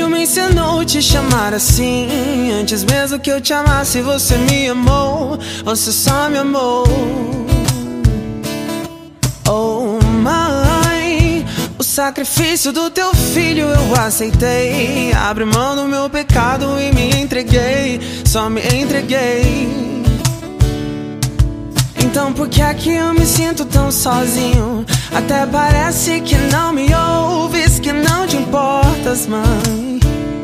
me ensinou te chamar assim? Antes mesmo que eu te amasse, você me amou. Você só me amou. Oh, mãe, o sacrifício do teu filho eu aceitei. Abre mão do meu pecado e me entreguei. Só me entreguei. Então por que é que eu me sinto tão sozinho? Até parece que não me ouves, que não te importas, mãe.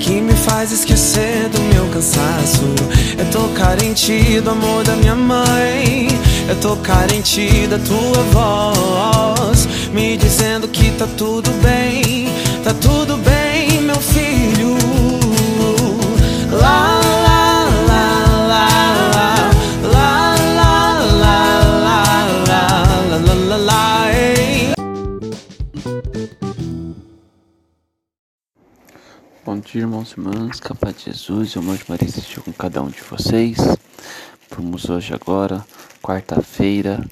Que me faz esquecer do meu cansaço. Eu tô carente do amor da minha mãe. Eu tô carente da tua voz. Me dizendo que tá tudo bem. Tá tudo bem, meu filho. Dia, irmãos e irmãs, capaz de Jesus e o amor de Maria esteja com cada um de vocês. Vamos hoje agora, quarta-feira,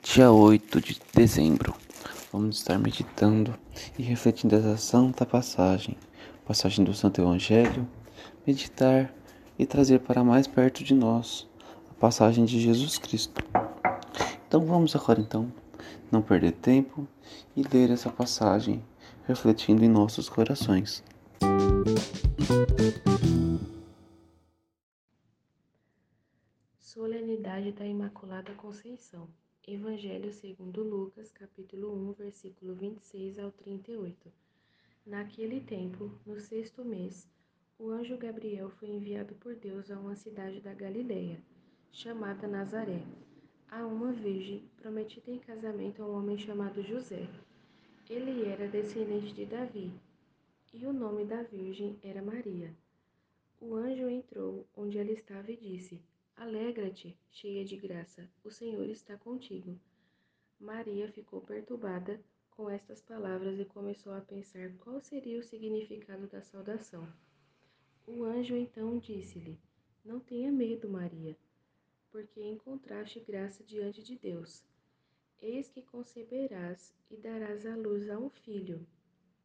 dia 8 de dezembro. Vamos estar meditando e refletindo essa santa passagem, passagem do Santo Evangelho, meditar e trazer para mais perto de nós a passagem de Jesus Cristo. Então vamos agora então, não perder tempo e ler essa passagem, refletindo em nossos corações. Solenidade da Imaculada Conceição. Evangelho segundo Lucas, capítulo 1, versículo 26 ao 38. Naquele tempo, no sexto mês, o anjo Gabriel foi enviado por Deus a uma cidade da Galileia, chamada Nazaré, a uma virgem prometida em casamento a um homem chamado José. Ele era descendente de Davi e o nome da Virgem era Maria. O anjo entrou onde ela estava e disse: Alegra-te, cheia de graça, o Senhor está contigo. Maria ficou perturbada com estas palavras e começou a pensar qual seria o significado da saudação. O anjo então disse-lhe: Não tenha medo, Maria, porque encontraste graça diante de Deus. Eis que conceberás e darás à luz a um filho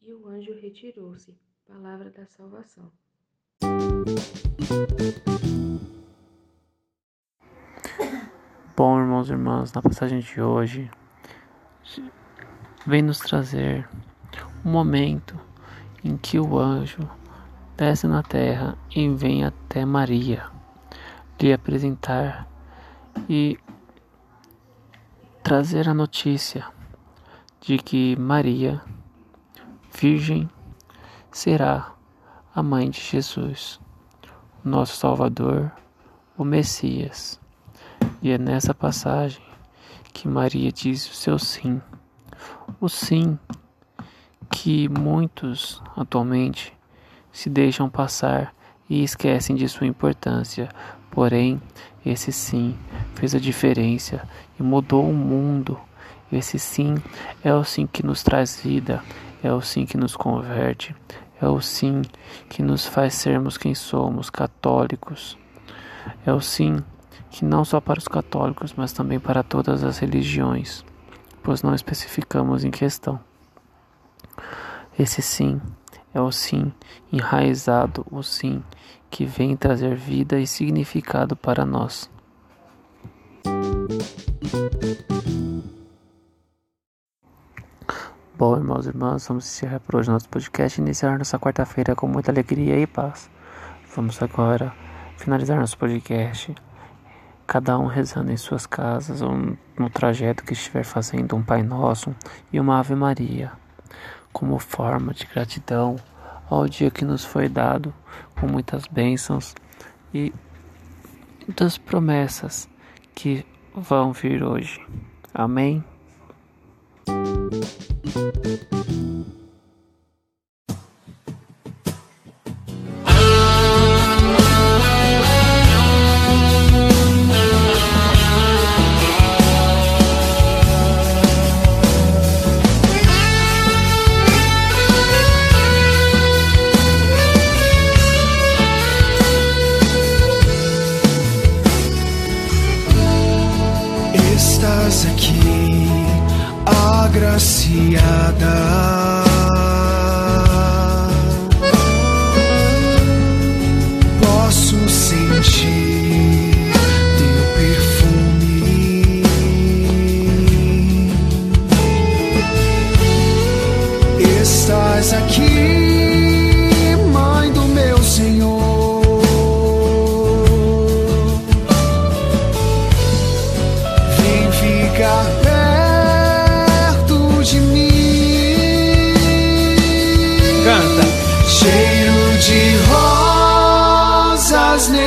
E o anjo retirou-se. Palavra da salvação. Bom, irmãos e irmãs, na passagem de hoje, vem nos trazer um momento em que o anjo desce na terra e vem até Maria lhe apresentar e trazer a notícia de que Maria Virgem será a mãe de Jesus, nosso Salvador, o Messias. E é nessa passagem que Maria diz o seu sim. O sim que muitos atualmente se deixam passar e esquecem de sua importância. Porém, esse sim fez a diferença e mudou o mundo. Esse sim é o sim que nos traz vida, é o sim que nos converte, É o sim que nos faz sermos quem somos, católicos. É o sim que não só para os católicos, mas também para todas as religiões, pois não especificamos em questão. Esse sim é o sim enraizado, o sim que vem trazer vida e significado para nós. Bom, irmãos e irmãs, vamos encerrar por hoje nosso podcast e iniciar nossa quarta-feira com muita alegria e paz. Vamos agora finalizar nosso podcast, cada um rezando em suas casas ou no trajeto que estiver fazendo um Pai Nosso e uma Ave Maria como forma de gratidão ao dia que nos foi dado, com muitas bênçãos e muitas promessas que vão vir hoje. Amém. Thank you.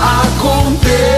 aconteça.